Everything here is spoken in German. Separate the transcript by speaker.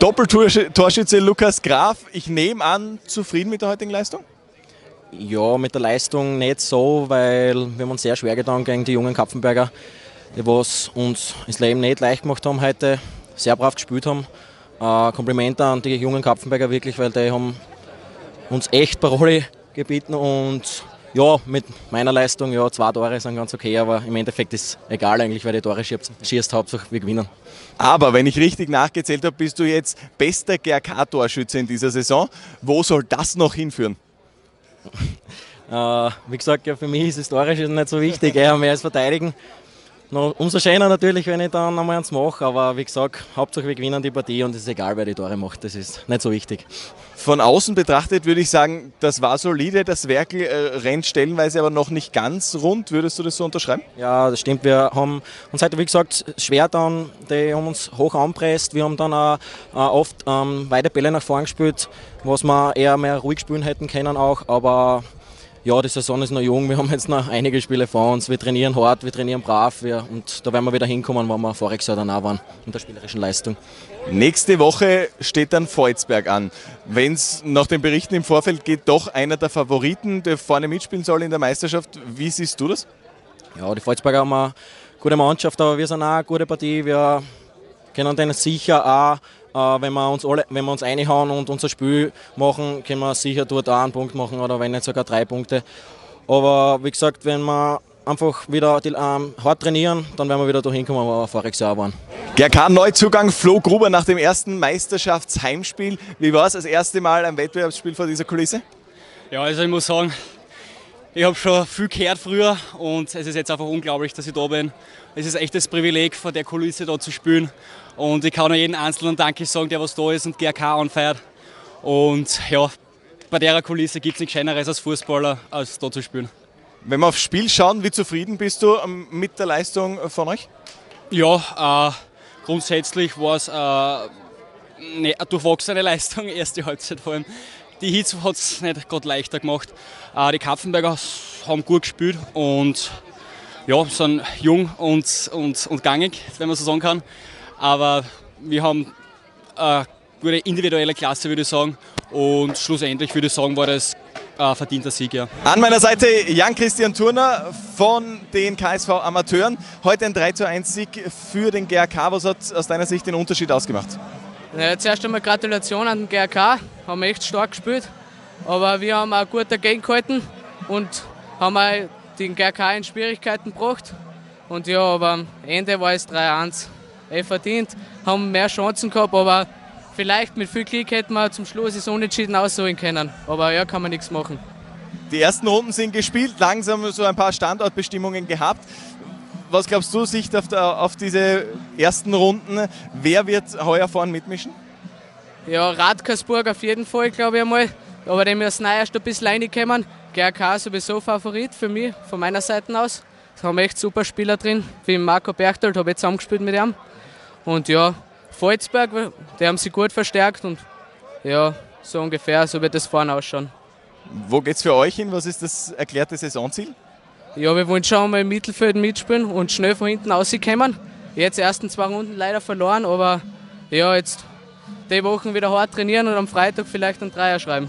Speaker 1: Doppeltorschütze Lukas Graf, ich nehme an, zufrieden mit der heutigen Leistung?
Speaker 2: Ja, mit der Leistung nicht so, weil wir haben uns sehr schwer getan gegen die jungen Kapfenberger, die was uns das Leben nicht leicht gemacht haben heute, sehr brav gespielt haben. Äh, Komplimente an die jungen Kapfenberger wirklich, weil die haben uns echt Parole gebeten und ja, mit meiner Leistung, ja, zwei Tore sind ganz okay, aber im Endeffekt ist es egal eigentlich, weil die Tore schießt, schießt Hauptsache wir gewinnen.
Speaker 1: Aber wenn ich richtig nachgezählt habe, bist du jetzt bester GRK-Torschütze in dieser Saison. Wo soll das noch hinführen?
Speaker 2: äh, wie gesagt, ja, für mich ist das Torschießen nicht so wichtig, eher mehr als Verteidigen. No, umso schöner natürlich, wenn ich dann einmal eins mache, aber wie gesagt, Hauptsache wir gewinnen die Partie und es ist egal, wer die Tore macht, das ist nicht so wichtig.
Speaker 1: Von außen betrachtet würde ich sagen, das war solide, das Werkel äh, rennt stellenweise aber noch nicht ganz rund, würdest du das so unterschreiben?
Speaker 2: Ja, das stimmt, wir haben uns heute, wie gesagt, schwer dann, die haben uns hoch anpresst, wir haben dann auch, auch oft ähm, weite Bälle nach vorn gespielt, was wir eher mehr ruhig spielen hätten können auch, aber ja, die Saison ist noch jung, wir haben jetzt noch einige Spiele vor uns. Wir trainieren hart, wir trainieren brav wir, und da werden wir wieder hinkommen, wo wir voriges Jahr dann auch waren, in der spielerischen Leistung.
Speaker 1: Nächste Woche steht dann Volzberg an. Wenn es nach den Berichten im Vorfeld geht, doch einer der Favoriten, der vorne mitspielen soll in der Meisterschaft. Wie siehst du das?
Speaker 2: Ja, die Volzberger haben eine gute Mannschaft, aber wir sind auch eine gute Partie. Wir können denen sicher auch wenn, wir uns alle, wenn wir uns reinhauen und unser Spiel machen, können wir sicher dort auch einen Punkt machen oder wenn nicht sogar drei Punkte. Aber wie gesagt, wenn wir einfach wieder die, ähm, hart trainieren, dann werden wir wieder dahin kommen, wo wir voriges Jahr waren.
Speaker 1: GRK-Neuzugang Flo Gruber nach dem ersten Meisterschaftsheimspiel. Wie war es das erste Mal ein Wettbewerbsspiel vor dieser Kulisse?
Speaker 3: Ja, also ich muss sagen, ich habe schon viel gehört früher und es ist jetzt einfach unglaublich, dass ich da bin. Es ist echt das Privileg, vor der Kulisse da zu spielen. Und ich kann nur jeden Einzelnen Danke sagen, der was da ist und GRK anfeiert. Und ja, bei der Kulisse gibt es nichts Schöneres als Fußballer, als da zu spielen.
Speaker 1: Wenn wir aufs Spiel schauen, wie zufrieden bist du ähm, mit der Leistung von euch?
Speaker 3: Ja, äh, grundsätzlich war es äh, eine durchwachsene Leistung, erste Halbzeit vor allem. Die Hits hat es nicht gerade leichter gemacht. Äh, die Kapfenberger haben gut gespielt und ja, sind jung und, und, und gangig, wenn man so sagen kann. Aber wir haben eine gute individuelle Klasse, würde ich sagen. Und schlussendlich würde ich sagen, war das ein verdienter Sieg. Ja.
Speaker 1: An meiner Seite Jan-Christian Turner von den KSV Amateuren. Heute ein 3 zu 1 Sieg für den GRK. Was hat aus deiner Sicht den Unterschied ausgemacht?
Speaker 4: Ja, zuerst einmal Gratulation an den GRK. Haben echt stark gespielt. Aber wir haben auch gut dagegen gehalten und haben auch den GRK in Schwierigkeiten gebracht. Und ja, aber am Ende war es 3-1 eh verdient, haben mehr Chancen gehabt, aber vielleicht mit viel Glück hätten wir zum Schluss das Unentschieden ausholen können. Aber ja, kann man nichts machen.
Speaker 1: Die ersten Runden sind gespielt, langsam so ein paar Standortbestimmungen gehabt. Was glaubst du, Sicht auf, der, auf diese ersten Runden? Wer wird heuer vorn mitmischen?
Speaker 4: Ja, Radkersburg auf jeden Fall, glaube ich einmal. Aber die müssen auch erst ein bisschen reinkommen. GRK sowieso Favorit für mich, von meiner Seite aus. Da haben echt super Spieler drin, wie Marco Berchtold, habe ich zusammengespielt mit ihm. Und ja, Volzberg, die haben sich gut verstärkt und ja, so ungefähr, so wird das vorne ausschauen.
Speaker 1: Wo geht es für euch hin? Was ist das erklärte Saisonziel?
Speaker 4: Ja, wir wollen schon mal im Mittelfeld mitspielen und schnell von hinten rauskommen. Jetzt die ersten zwei Runden leider verloren, aber ja, jetzt die Wochen wieder hart trainieren und am Freitag vielleicht einen Dreier schreiben.